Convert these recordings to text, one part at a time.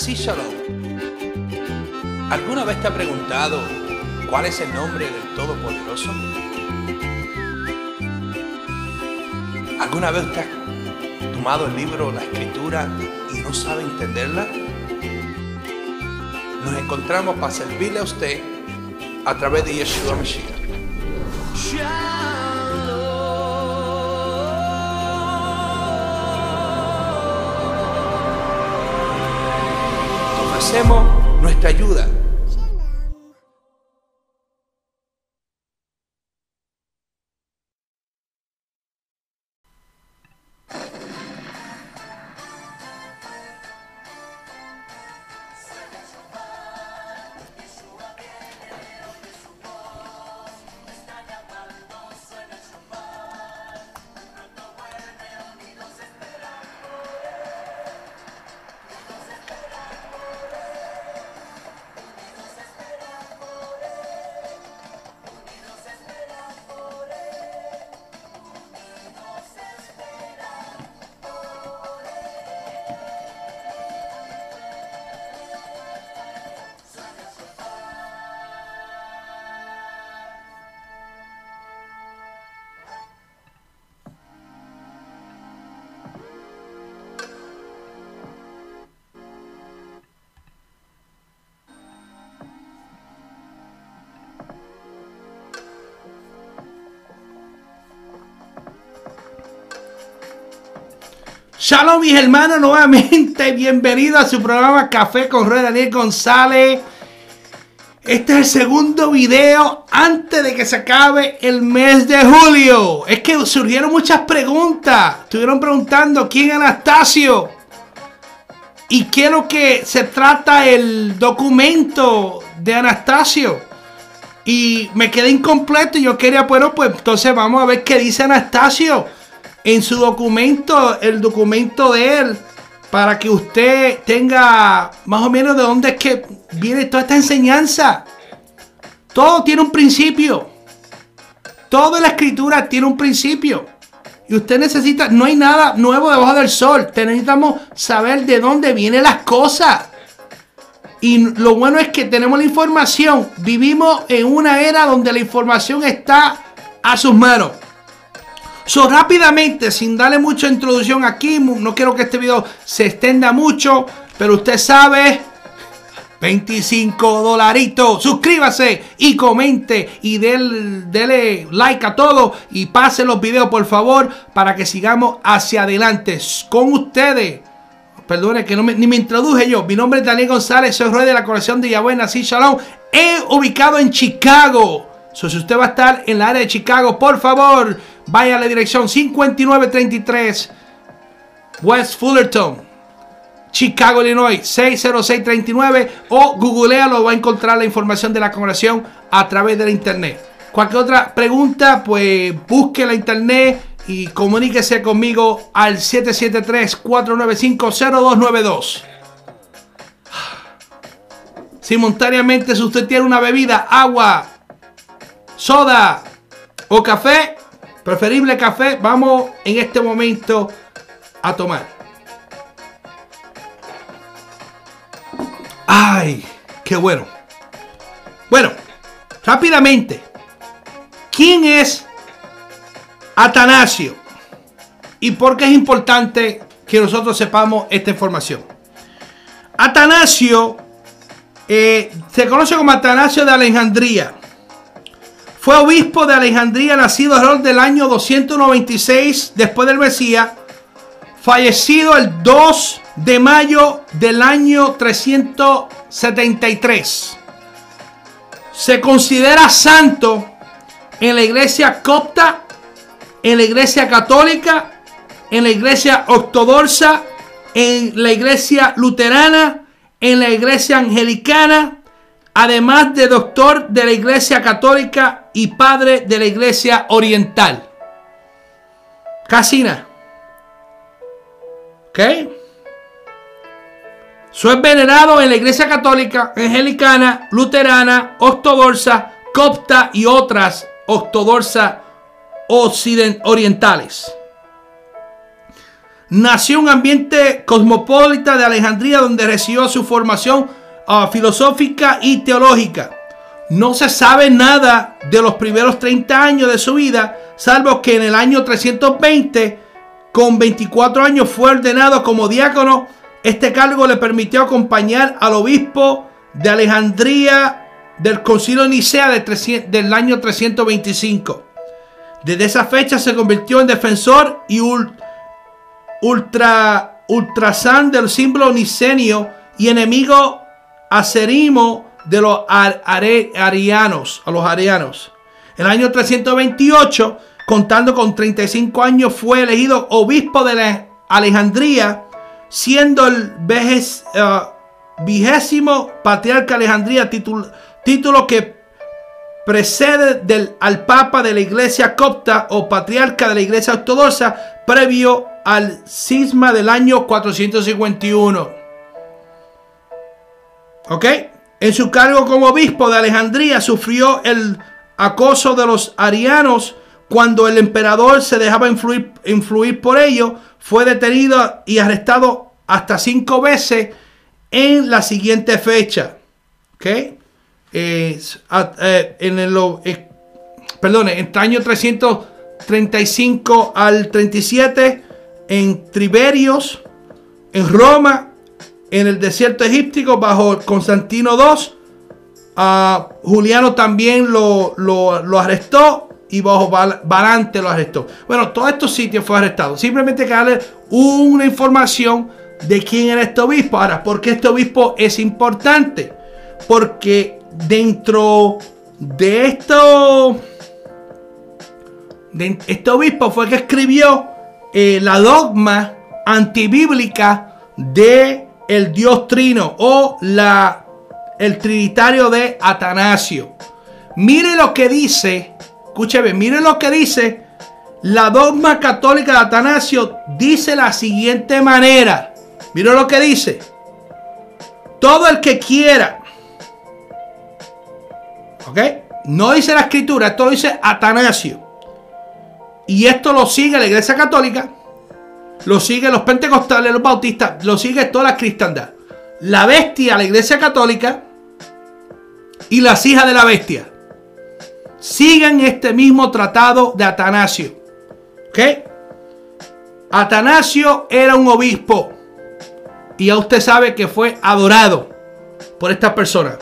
Así Shalom. ¿Alguna vez te ha preguntado cuál es el nombre del Todopoderoso? ¿Alguna vez te has tomado el libro, la escritura y no sabe entenderla? Nos encontramos para servirle a usted a través de Yeshua Mashiach. Hacemos nuestra ayuda Shalom mis hermanos, nuevamente bienvenido a su programa Café con Rey Daniel González. Este es el segundo video antes de que se acabe el mes de julio. Es que surgieron muchas preguntas. Estuvieron preguntando quién es Anastasio y qué es lo que se trata el documento de Anastasio. Y me quedé incompleto y yo quería, bueno, pues entonces vamos a ver qué dice Anastasio en su documento, el documento de él, para que usted tenga más o menos de dónde es que viene toda esta enseñanza. Todo tiene un principio. Toda la escritura tiene un principio. Y usted necesita, no hay nada nuevo debajo del sol. Necesitamos saber de dónde vienen las cosas. Y lo bueno es que tenemos la información. Vivimos en una era donde la información está a sus manos. So, rápidamente, sin darle mucha introducción aquí, no quiero que este video se extenda mucho, pero usted sabe, 25 dolaritos. Suscríbase y comente y dele like a todo y pase los videos por favor para que sigamos hacia adelante con ustedes. Perdone que no me, ni me introduje yo. Mi nombre es Daniel González, soy rey de la colección de Yahweh Nací Shalom. He ubicado en Chicago. So, si usted va a estar en la área de Chicago, por favor, vaya a la dirección 5933 West Fullerton, Chicago, Illinois 60639 o googlealo, va a encontrar la información de la congregación a través de la internet. Cualquier otra pregunta, pues busque la internet y comuníquese conmigo al 773-495-0292. Simultáneamente, si usted tiene una bebida, agua, soda o café, preferible café, vamos en este momento a tomar. Ay, qué bueno. Bueno, rápidamente, ¿quién es Atanasio? ¿Y por qué es importante que nosotros sepamos esta información? Atanasio eh, se conoce como Atanasio de Alejandría. Fue obispo de Alejandría, nacido alrededor del año 296 después del Mesías, fallecido el 2 de mayo del año 373. Se considera santo en la iglesia copta, en la iglesia católica, en la iglesia ortodoxa, en la iglesia luterana, en la iglesia anglicana, además de doctor de la Iglesia Católica y padre de la Iglesia Oriental. Casina. ¿Ok? Soy venerado en la Iglesia Católica, Angelicana, Luterana, Ortodoxa, Copta y otras ortodoxas orientales. nació en un ambiente cosmopolita de Alejandría donde recibió su formación uh, filosófica y teológica. No se sabe nada de los primeros 30 años de su vida, salvo que en el año 320, con 24 años, fue ordenado como diácono. Este cargo le permitió acompañar al obispo de Alejandría del concilio de Nicea del año 325. Desde esa fecha se convirtió en defensor y ultra, ultrasan del símbolo nicenio y enemigo acerimo de los arianos, a los arianos. En el año 328, contando con 35 años, fue elegido obispo de Alejandría, siendo el eh, vigésimo patriarca de Alejandría, título, título que precede al Papa de la Iglesia copta o patriarca de la Iglesia ortodoxa previo al cisma del año 451. ¿Ok? En su cargo como obispo de Alejandría sufrió el acoso de los arianos cuando el emperador se dejaba influir, por ello. Fue detenido y arrestado hasta cinco veces en la siguiente fecha. ¿Ok? Eh, en el, eh, perdón, entre el año 335 al 37 en Tiberios, en Roma en el desierto egíptico bajo Constantino II. a Juliano también lo, arrestó y bajo Valante lo arrestó. Bueno, todos estos sitios fue arrestado. Simplemente que darle una información de quién era este obispo. Ahora, ¿por qué este obispo es importante? Porque dentro de esto, de este obispo fue que escribió eh, la dogma antibíblica de el Dios Trino o la, el Trinitario de Atanasio. Mire lo que dice, escúcheme, mire lo que dice la dogma católica de Atanasio. Dice la siguiente manera. Mire lo que dice. Todo el que quiera. ¿Ok? No dice la escritura, esto lo dice Atanasio. Y esto lo sigue la Iglesia Católica lo siguen los pentecostales, los bautistas, lo sigue toda la cristiandad. La bestia, la iglesia católica y las hijas de la bestia siguen este mismo tratado de Atanasio. ¿Ok? Atanasio era un obispo y ya usted sabe que fue adorado por esta persona.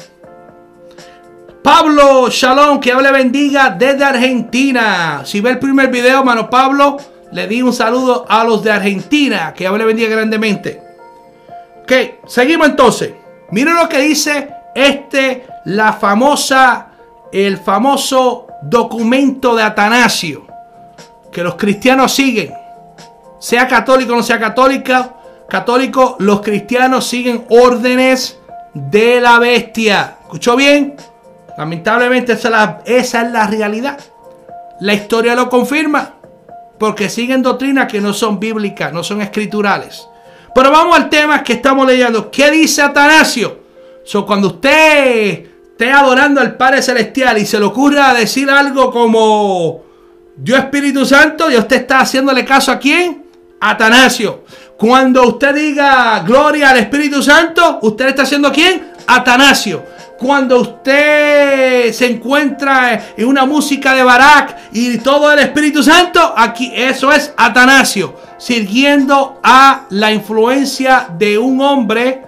Pablo Shalom, que hable bendiga desde Argentina. Si ve el primer video, mano Pablo, le di un saludo a los de Argentina. Que Dios le bendiga grandemente. Ok, seguimos entonces. Miren lo que dice este, la famosa, el famoso documento de Atanasio. Que los cristianos siguen. Sea católico o no sea católica, católico, los cristianos siguen órdenes de la bestia. ¿Escuchó bien? Lamentablemente esa esa es la realidad. La historia lo confirma. Porque siguen doctrinas que no son bíblicas, no son escriturales. Pero vamos al tema que estamos leyendo. ¿Qué dice Atanasio? So, cuando usted esté adorando al Padre Celestial y se le ocurra decir algo como Dios Espíritu Santo, y usted está haciéndole caso a quién? Atanasio. Cuando usted diga gloria al Espíritu Santo, ¿usted está haciendo quién? Atanasio. Cuando usted se encuentra en una música de Barak y todo el Espíritu Santo, aquí eso es Atanasio, sirviendo a la influencia de un hombre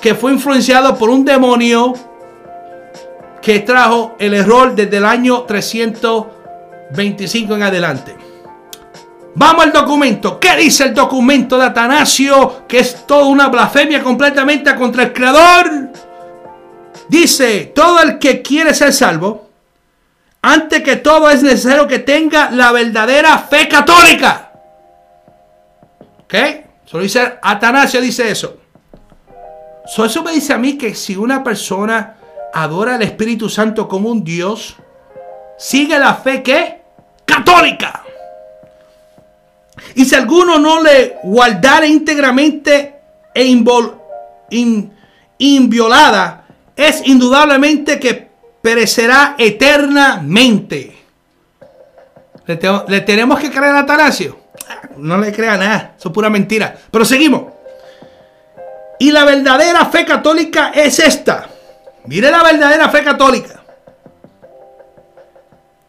que fue influenciado por un demonio que trajo el error desde el año 325 en adelante. Vamos al documento. ¿Qué dice el documento de Atanasio? Que es toda una blasfemia completamente contra el Creador. Dice, todo el que quiere ser salvo, antes que todo es necesario que tenga la verdadera fe católica. ¿Ok? Solo dice Atanasio, dice eso. eso me dice a mí que si una persona adora al Espíritu Santo como un Dios, sigue la fe que católica. Y si alguno no le guardare íntegramente e inviolada es indudablemente que perecerá eternamente. ¿Le, tenemos que creer a Atanasio? no le crea nada, eso es pura mentira. Pero seguimos. Y la verdadera fe católica es esta. Mire la verdadera fe católica.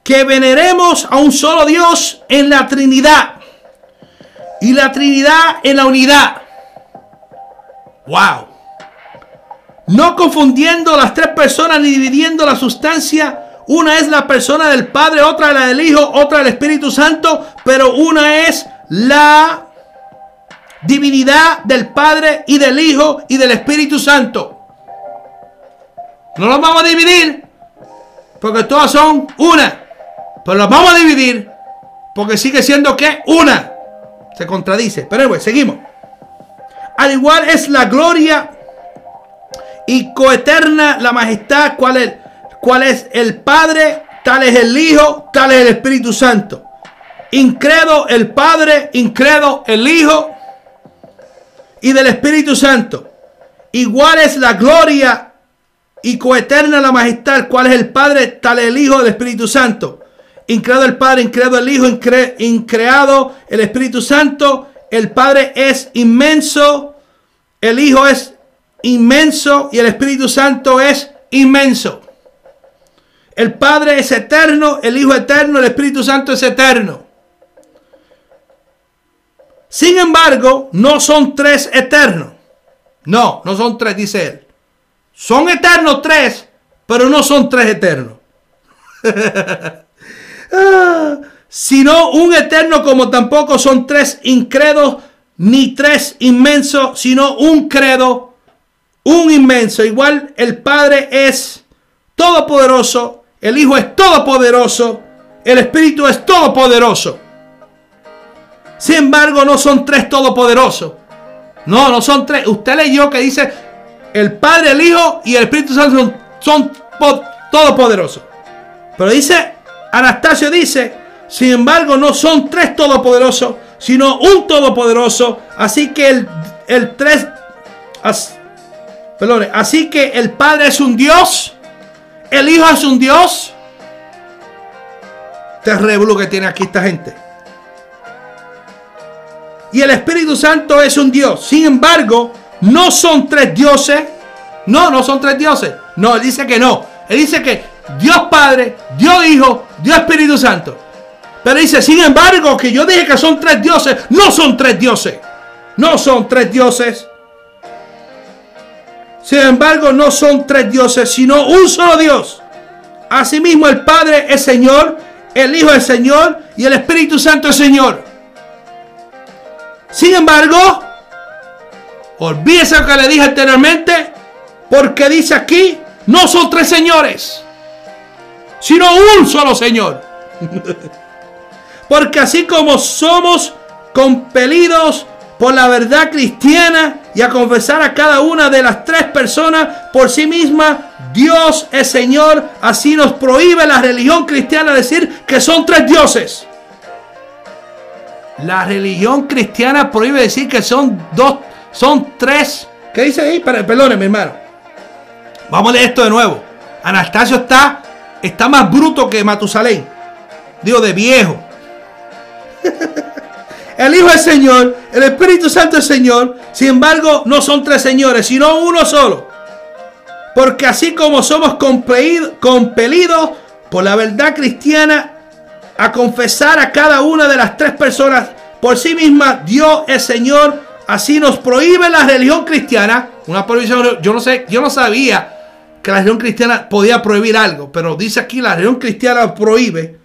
Que veneremos a un solo Dios en la Trinidad. Y la Trinidad en la unidad. Wow. No confundiendo las tres personas ni dividiendo la sustancia. Una es la persona del Padre, otra la del Hijo, otra del Espíritu Santo, pero una es la divinidad del Padre y del Hijo y del Espíritu Santo. No los vamos a dividir porque todas son una. Pero los vamos a dividir porque sigue siendo que una. Se contradice. Pero bueno, seguimos. Al igual es la gloria y coeterna la majestad. ¿Cuál es? ¿Cuál es el Padre? Tal es el Hijo, tal es el Espíritu Santo. Incredo el Padre, incredo el Hijo y del Espíritu Santo. Igual es la gloria y coeterna la majestad. ¿Cuál es el Padre? Tal es el Hijo del Espíritu Santo. Increado el Padre, increado el Hijo, increado el Espíritu Santo. El Padre es inmenso, el Hijo es inmenso y el Espíritu Santo es inmenso. El Padre es eterno, el Hijo eterno, el Espíritu Santo es eterno. Sin embargo, no son tres eternos. No, no son tres, dice él. Son eternos tres, pero no son tres eternos. Ah, sino un eterno como tampoco son tres incredos ni tres inmensos, sino un credo, un inmenso. Igual el Padre es todopoderoso, el Hijo es todopoderoso, el Espíritu es todopoderoso. Sin embargo, no son tres todopoderosos. No, no son tres. Usted leyó que dice el Padre, el Hijo y el Espíritu Santo son, todopoderosos. Pero dice, Anastasio dice, sin embargo, no son tres todopoderosos, sino un todopoderoso. Así que el tres, perdón, así que el Padre es un Dios, el Hijo es un Dios. Terrible que tiene aquí esta gente y el Espíritu Santo es un Dios. Sin embargo, no son tres dioses. No, no son tres dioses. No, él dice que no. Él dice que Dios Padre, Dios Hijo, Dios Espíritu Santo. Pero dice, sin embargo, que yo dije que son tres dioses, no son tres dioses. No son tres dioses. Sin embargo, no son tres dioses, sino un solo Dios. Asimismo, el Padre es Señor, el Hijo es Señor y el Espíritu Santo es Señor. Sin embargo, olvídese lo que le dije anteriormente, porque dice aquí, no son tres señores, sino un solo Señor. porque así como somos compelidos por la verdad cristiana y a confesar a cada una de las tres personas por sí misma, Dios es Señor, así nos prohíbe la religión cristiana decir que son tres dioses. La religión cristiana prohíbe decir que son dos, son tres. ¿Qué dice ahí? Perdone, mi hermano. Vamos a esto de nuevo. Anastasio está, está más bruto que Matusalén. Digo, de viejo. El Hijo es Señor, el Espíritu Santo es Señor. Sin embargo, no son tres señores, sino uno solo. Porque así como somos compelidos por la verdad cristiana a confesar a cada una de las tres personas por sí misma, Dios es Señor. Así nos prohíbe la religión cristiana. Una prohibición, yo no sé, yo no sabía que la religión cristiana podía prohibir algo, pero dice aquí la religión cristiana prohíbe.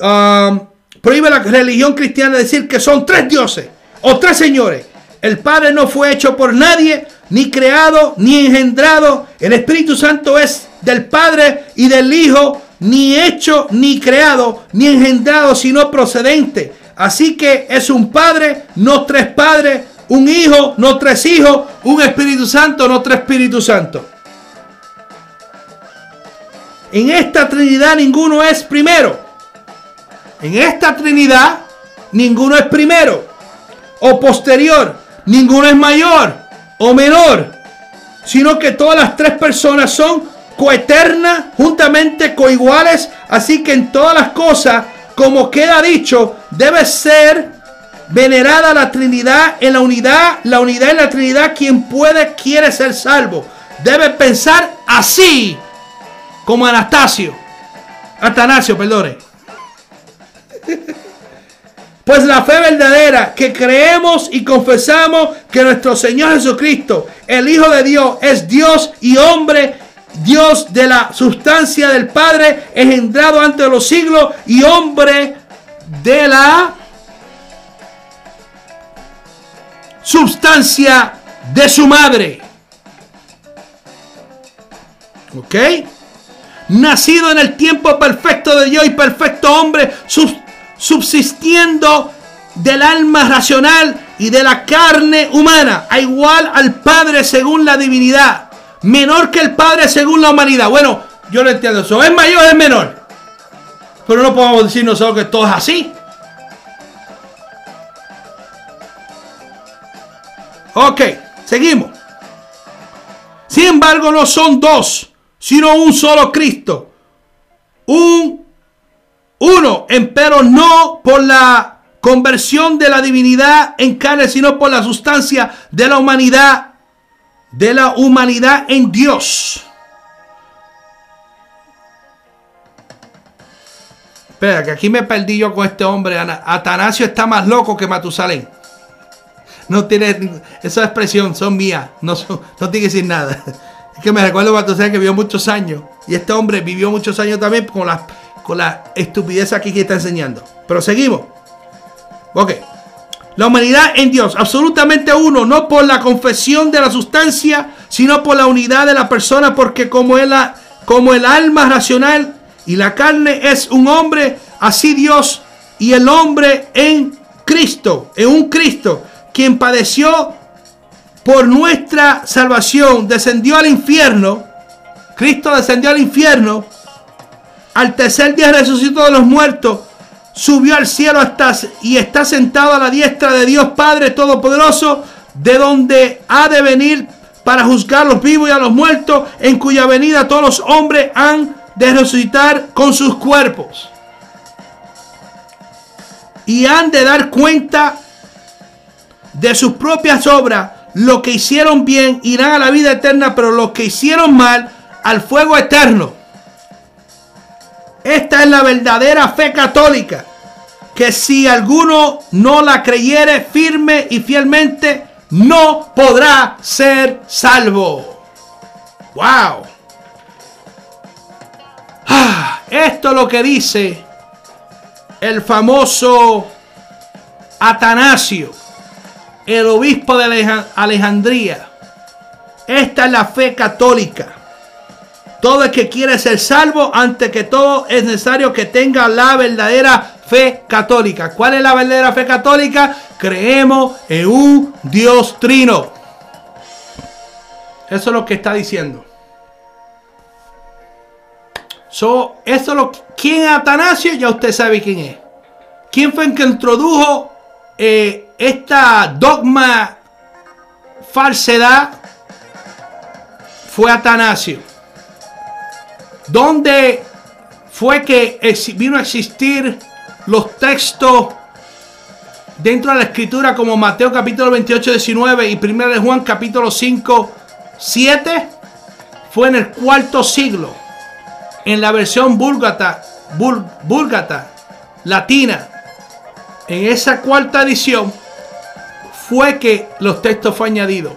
Um, prohíbe la religión cristiana decir que son tres dioses o tres señores. El Padre no fue hecho por nadie, ni creado, ni engendrado. El Espíritu Santo es del Padre y del Hijo ni hecho, ni creado, ni engendrado, sino procedente. Así que es un Padre, no tres padres, un Hijo, no tres hijos, un Espíritu Santo, no tres Espíritus Santos. En esta Trinidad ninguno es primero. En esta Trinidad ninguno es primero o posterior. Ninguno es mayor o menor. Sino que todas las tres personas son coeterna, juntamente coiguales, así que en todas las cosas, como queda dicho, debe ser venerada la Trinidad en la unidad, la unidad en la Trinidad, quien puede quiere ser salvo. Debe pensar así como Anastasio. Atanasio, perdone. Pues la fe verdadera que creemos y confesamos que nuestro Señor Jesucristo, el Hijo de Dios, es Dios y hombre, Dios de la sustancia del Padre, engendrado ante los siglos y hombre de la sustancia de su madre. ¿Ok? Nacido en el tiempo perfecto de Dios y perfecto hombre, subsistiendo del alma racional y de la carne humana, a igual al Padre según la divinidad, menor que el Padre según la humanidad. Bueno, yo lo entiendo eso. ¿Es mayor es menor? Pero no podemos decir nosotros que todo es así. Ok, seguimos. Sin embargo, no son dos, sino un solo Cristo. Un uno, empero no por la conversión de la divinidad en carne, sino por la sustancia de la humanidad, de la humanidad en Dios. Espera, que aquí me perdí yo con este hombre. Atanasio está más loco que Matusalén. No tiene, esa expresión son mías, no, no tiene que decir nada. Es que me recuerdo cuando que vivió muchos años. Y este hombre vivió muchos años también con la, con la estupidez aquí que está enseñando. Pero seguimos. Ok. La humanidad en Dios, absolutamente uno, no por la confesión de la sustancia, sino por la unidad de la persona, porque como el, como el alma racional y la carne es un hombre, así Dios y el hombre en Cristo, en un Cristo, quien padeció por nuestra salvación, descendió al infierno. Cristo descendió al infierno. Al tercer día resucitó de los muertos. Subió al cielo hasta y está sentado a la diestra de Dios Padre Todopoderoso, de donde ha de venir para juzgar a los vivos y a los muertos, en cuya venida todos los hombres han de resucitar con sus cuerpos. Y han de dar cuenta de sus propias obras, los que hicieron bien irán a la vida eterna, pero los que hicieron mal al fuego eterno. Esta es la verdadera fe católica, que si alguno no la creyere firme y fielmente, no podrá ser salvo. ¡Wow! Ah, esto es lo que dice el famoso Atanasio el obispo de Alejandría. Esta es la fe católica. Todo el que quiere ser salvo, antes que todo, es necesario que tenga la verdadera fe católica. ¿Cuál es la verdadera fe católica? Creemos en un Dios trino. Eso es lo que está diciendo. So, eso lo, ¿Quién es Atanasio? Ya usted sabe quién es. ¿Quién fue el que introdujo eh, esta dogma falsedad fue Atanasio. Donde fue que vino a existir los textos dentro de la escritura como Mateo capítulo 28, 19 y 1 de Juan capítulo 5, 7? Fue en el cuarto siglo, en la versión búlgata, latina. En esa cuarta edición fue que los textos fue añadido.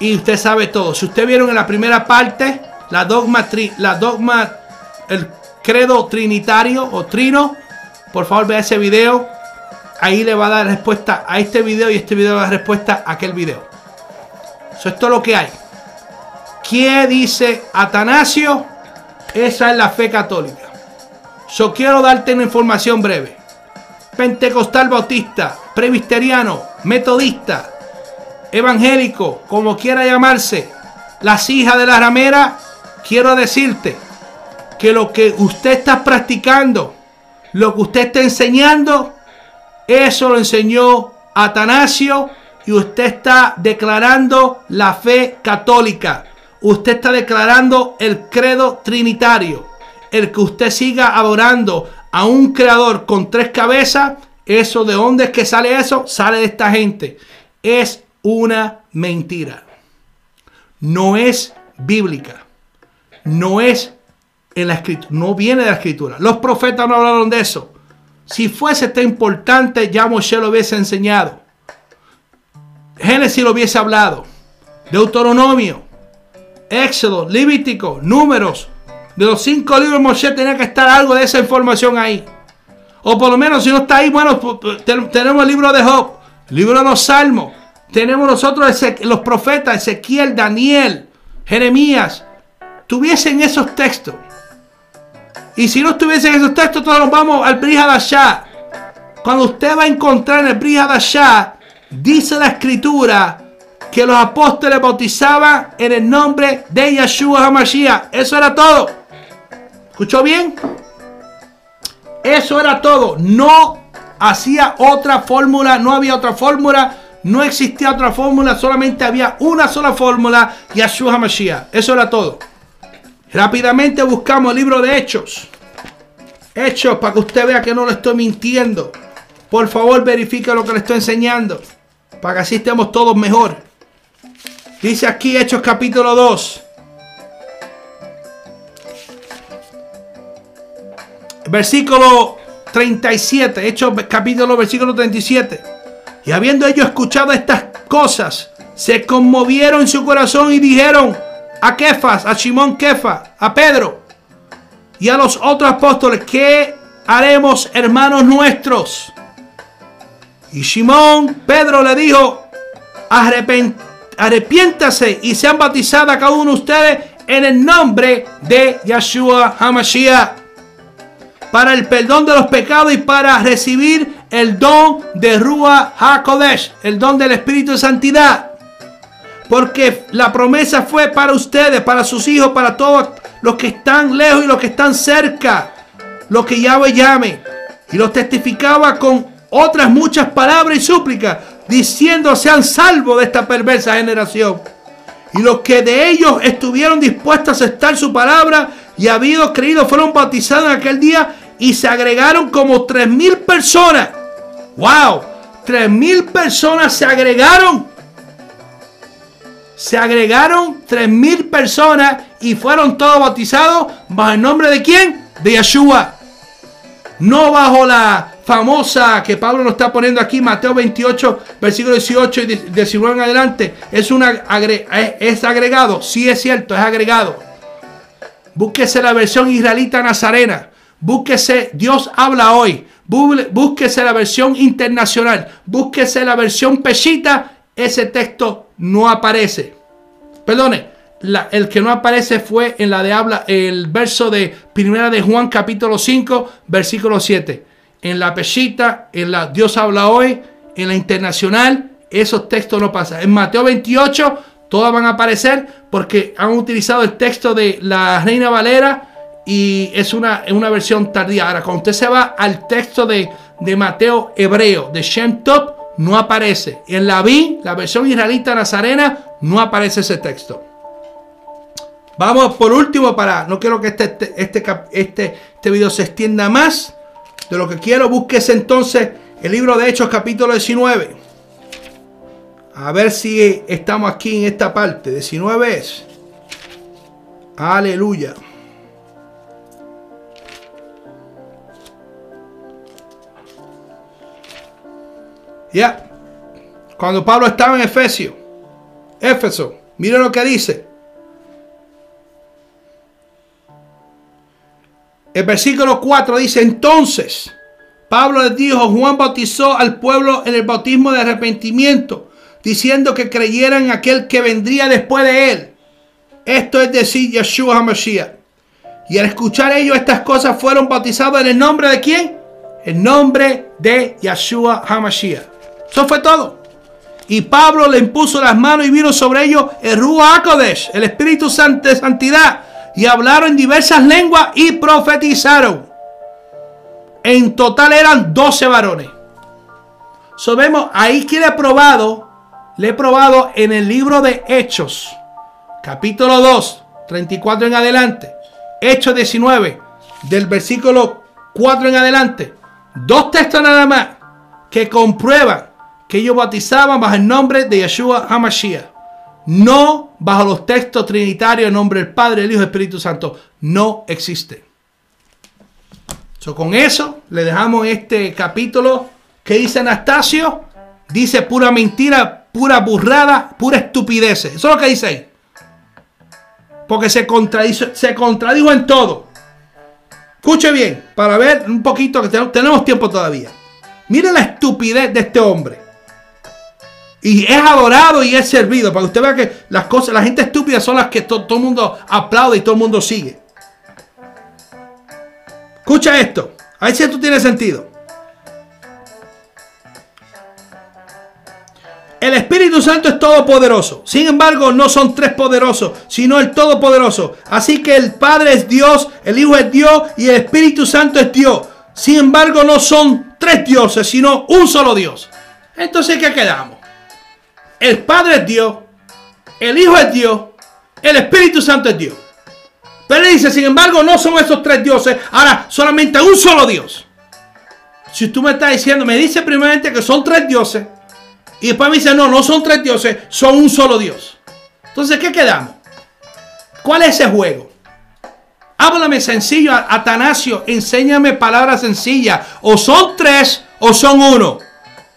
Y usted sabe todo. Si usted vieron en la primera parte, la dogma, la dogma, el credo trinitario o trino, por favor vea ese video. Ahí le va a dar respuesta a este video y este video a dar respuesta a aquel video. Eso es todo lo que hay. ¿Qué dice Atanasio? Esa es la fe católica. Yo quiero darte una información breve pentecostal bautista, presbiteriano, metodista, evangélico, como quiera llamarse, las hijas de la ramera, quiero decirte que lo que usted está practicando, lo que usted está enseñando, eso lo enseñó Atanasio y usted está declarando la fe católica. Usted está declarando el credo trinitario. El que usted siga adorando a un creador con tres cabezas, Eso, ¿de dónde es que sale eso? Sale de esta gente. Es una mentira. No es bíblica. No es en la escritura. No viene de la escritura. Los profetas no hablaron de eso. Si fuese tan importante, ya Moshe lo hubiese enseñado. Génesis lo hubiese hablado. Deuteronomio, Éxodo, Levítico, Números. De los cinco libros Moshe tenía que estar algo de esa información ahí. O por lo menos si no está ahí, bueno, tenemos el libro de Job, libro de los Salmos. Tenemos nosotros los profetas, Ezequiel, Daniel, Jeremías. Tuviesen esos textos. Y si no estuviesen esos textos, todos nos vamos al Bri Cuando usted va a encontrar en el Bri dice la escritura que los apóstoles bautizaban en el nombre de Yeshua HaMashiach. Eso era todo. ¿Escuchó bien? Eso era todo. No hacía otra fórmula, no había otra fórmula, no existía otra fórmula, solamente había una sola fórmula, Yeshua HaMashiach. Eso era todo. Rápidamente buscamos el libro de Hechos. Hechos, para que usted vea que no le estoy mintiendo. Por favor, verifique lo que le estoy enseñando. Para que así estemos todos mejor. Dice aquí Hechos capítulo 2. Versículo 37. Hechos capítulo versículo 37. Y habiendo ellos escuchado estas cosas, se conmovieron en su corazón y dijeron a Kefas, a Simón Kefa, a Pedro y a los otros apóstoles, ¿qué haremos hermanos nuestros? Y Simón, Pedro le dijo, arrepiéntase y sean bautizados cada uno de ustedes en el nombre de Yeshua HaMashiach para el perdón de los pecados y para recibir el don de Ruach HaKodesh, el don del Espíritu de Santidad. Porque la promesa fue para ustedes, para sus hijos, para todos los que están lejos y los que están cerca. Los que Yahweh llame. Y los testificaba con otras muchas palabras y súplicas, diciendo sean salvos de esta perversa generación. Y los que de ellos estuvieron dispuestos a aceptar su palabra y habido creído fueron bautizados en aquel día y se agregaron como tres mil personas. ¡Wow! Tres mil personas se agregaron. Se agregaron tres mil personas y fueron todos bautizados bajo el nombre de quién? De Yeshua. No bajo la famosa que Pablo nos está poniendo aquí, Mateo 28, versículo 18 y 19 en adelante. Es, una, es agregado, sí es cierto, es agregado. Búsquese la versión israelita nazarena. Búsquese Dios habla hoy. Búsquese la versión internacional. Búsquese la versión pechita. Ese texto no aparece. Perdone, el que no aparece fue en la de habla, el verso de Primera de Juan capítulo 5, versículo 7. En la pechita, en la Dios habla hoy, en la internacional, esos textos no pasan. En Mateo 28, todas van a aparecer porque han utilizado el texto de la Reina Valera y es una, una versión tardía. Ahora, cuando usted se va al texto de, Mateo hebreo, de Shem Top, no aparece. En la vi, la versión israelita nazarena, no aparece ese texto. Vamos por último para, no quiero que este, este, este, este, este video se extienda más. De lo que quiero, búsquese entonces el libro de Hechos capítulo 19. A ver si estamos aquí en esta parte. 19 es. Aleluya. Ya. Cuando Pablo estaba en Efesio, Éfeso, mire lo que dice. El versículo 4 dice, entonces, Pablo les dijo, Juan bautizó al pueblo en el bautismo de arrepentimiento, diciendo que creyeran en aquel que vendría después de él. Esto es decir, Yeshua HaMashiach. Y al escuchar ellos estas cosas fueron bautizados en el nombre de quién? En nombre de Yeshua HaMashiach. Eso fue todo. Y Pablo le impuso las manos y vino sobre ellos el Ruach el Espíritu Santo de santidad. Y hablaron en diversas lenguas y profetizaron. En total eran 12 varones. So ahí que le he probado, le he probado en el libro de Hechos, capítulo 2, 34 en adelante. Hechos 19, del versículo 4 en adelante. Dos textos nada más que comprueban que ellos bautizaban bajo el nombre de Yeshua HaMashiach. No bajo los textos trinitarios en nombre del Padre, el Hijo y el Espíritu Santo. No existe. con eso le dejamos este capítulo que dice Anastasio. Dice pura mentira, pura burrada, pura estupidez. Eso es lo que dice ahí. Porque se contradijo, se contradijo en todo. Escuche bien, para ver un poquito que tenemos tiempo todavía. Mire la estupidez de este hombre. Y es adorado y es servido. Para que usted vea que las cosas, la gente estúpida son las que todo el mundo aplaude y todo el mundo sigue. Escucha esto. A ver si esto tiene sentido. El Espíritu Santo es todopoderoso. Sin embargo, no son tres poderosos, sino el todopoderoso. Así que el Padre es Dios, el Hijo es Dios y el Espíritu Santo es Dios. Sin embargo, no son tres dioses, sino un solo Dios. Entonces, ¿qué quedamos? El Padre es Dios, el Hijo es Dios, el Espíritu Santo es Dios. Pero él dice, sin embargo, no son esos tres dioses, ahora solamente un solo Dios. Si tú me estás diciendo, me dice primeramente que son tres dioses, y después me dice, no, no son tres dioses, son un solo Dios. Entonces, ¿qué quedamos? ¿Cuál es ese juego? Háblame sencillo, Atanasio, enséñame palabras sencillas. O son tres o son uno.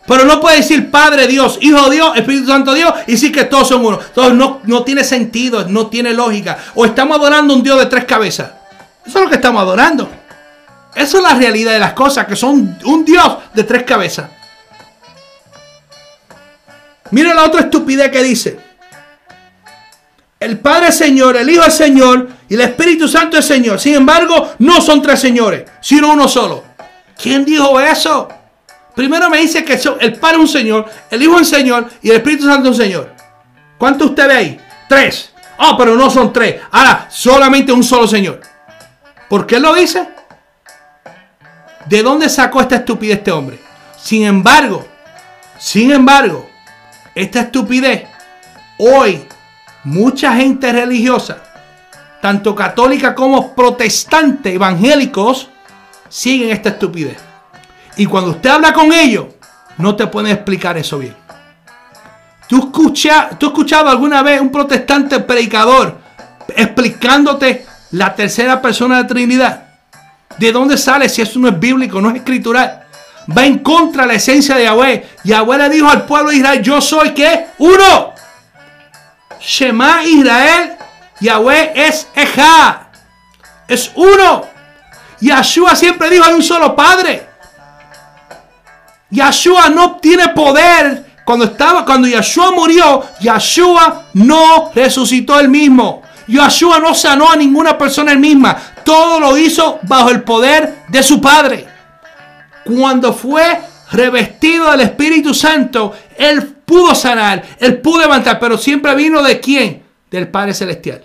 Pero no puede decir Padre Dios, Hijo Dios, Espíritu Santo Dios y decir que todos son uno. Entonces no, no tiene sentido, no tiene lógica. O estamos adorando un Dios de tres cabezas. Eso es lo que estamos adorando. Esa es la realidad de las cosas, que son un Dios de tres cabezas. Mira la otra estupidez que dice. El Padre es Señor, el Hijo es Señor y el Espíritu Santo es Señor. Sin embargo, no son tres señores, sino uno solo. ¿Quién dijo eso? Primero me dice que el Padre es un Señor, el Hijo es un Señor y el Espíritu Santo es un Señor. ¿Cuánto usted ve ahí? Tres. Ah, pero no son tres. Ahora, solamente un solo Señor. ¿Por qué lo dice? ¿De dónde sacó esta estupidez este hombre? Sin embargo, sin embargo, esta estupidez, hoy mucha gente religiosa, tanto católica como protestante, evangélicos, siguen esta estupidez. Y cuando usted habla con ellos, no te pueden explicar eso bien. ¿Tú, escucha, ¿Tú has escuchado alguna vez un protestante predicador explicándote la tercera persona de Trinidad? ¿De dónde sale si eso no es bíblico, no es escritural? va en contra de la esencia de Yahweh. Yahweh le dijo al pueblo de Israel, yo soy que uno. Shema Israel, Yahweh es Eja. Es uno. Yahshua siempre dijo, hay un solo Padre. Yahshua no tiene poder. Cuando estaba, cuando Yahshua murió, Yahshua no resucitó el mismo. Yahshua no sanó a ninguna persona el misma. Todo lo hizo bajo el poder de su Padre cuando fue revestido del Espíritu Santo, Él pudo sanar, Él pudo levantar, pero siempre vino de quién? Del Padre Celestial.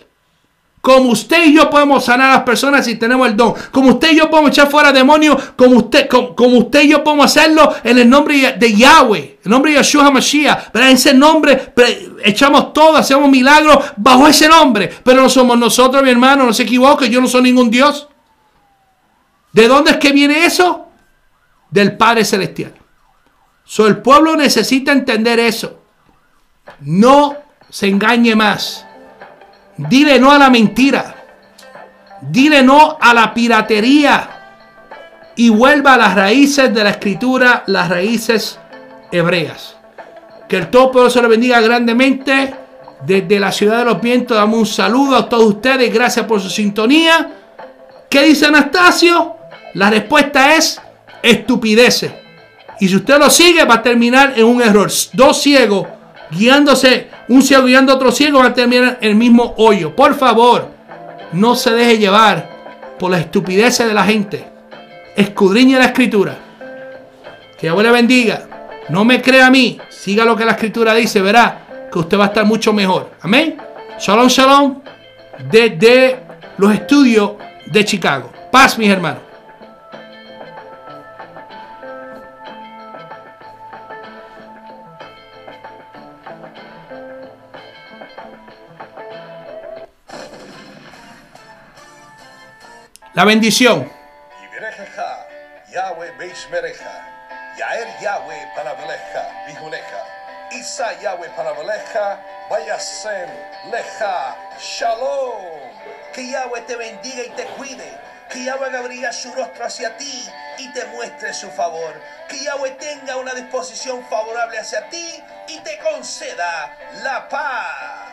Como usted y yo podemos sanar a las personas si tenemos el don. Como usted y yo podemos echar fuera demonios. Como usted, como, usted y yo podemos hacerlo en el nombre de Yahweh. El nombre de Yeshua HaMashiach. En ese nombre echamos todo, hacemos milagros bajo ese nombre. Pero no somos nosotros, mi hermano. No se equivoque. Yo no soy ningún Dios. ¿De dónde es que viene eso? del Padre Celestial. So, el pueblo necesita entender eso. No se engañe más. Dile no a la mentira. Dile no a la piratería. Y vuelva a las raíces de la escritura, las raíces hebreas. Que el Todopoderoso le bendiga grandemente. Desde la ciudad de los vientos damos un saludo a todos ustedes. Gracias por su sintonía. ¿Qué dice Anastasio? La respuesta es estupideces. Y si usted lo sigue, va a terminar en un error. Dos ciegos guiándose, un ciego guiando a otro ciego, va a terminar el mismo hoyo. Por favor, no se deje llevar por las estupideces de la gente. Escudriñe la escritura. Que Dios le bendiga. No me crea a mí. Siga lo que la escritura dice. Verá que usted va a estar mucho mejor. Amén. Shalom, shalom. Desde los estudios de Chicago. Paz, mis hermanos. Vayasen Leja, Shalom. Que Yahweh te bendiga y te cuide. Que Yahweh abriga su rostro hacia ti y te muestre su favor. Que Yahweh tenga una disposición favorable hacia ti y te conceda la paz.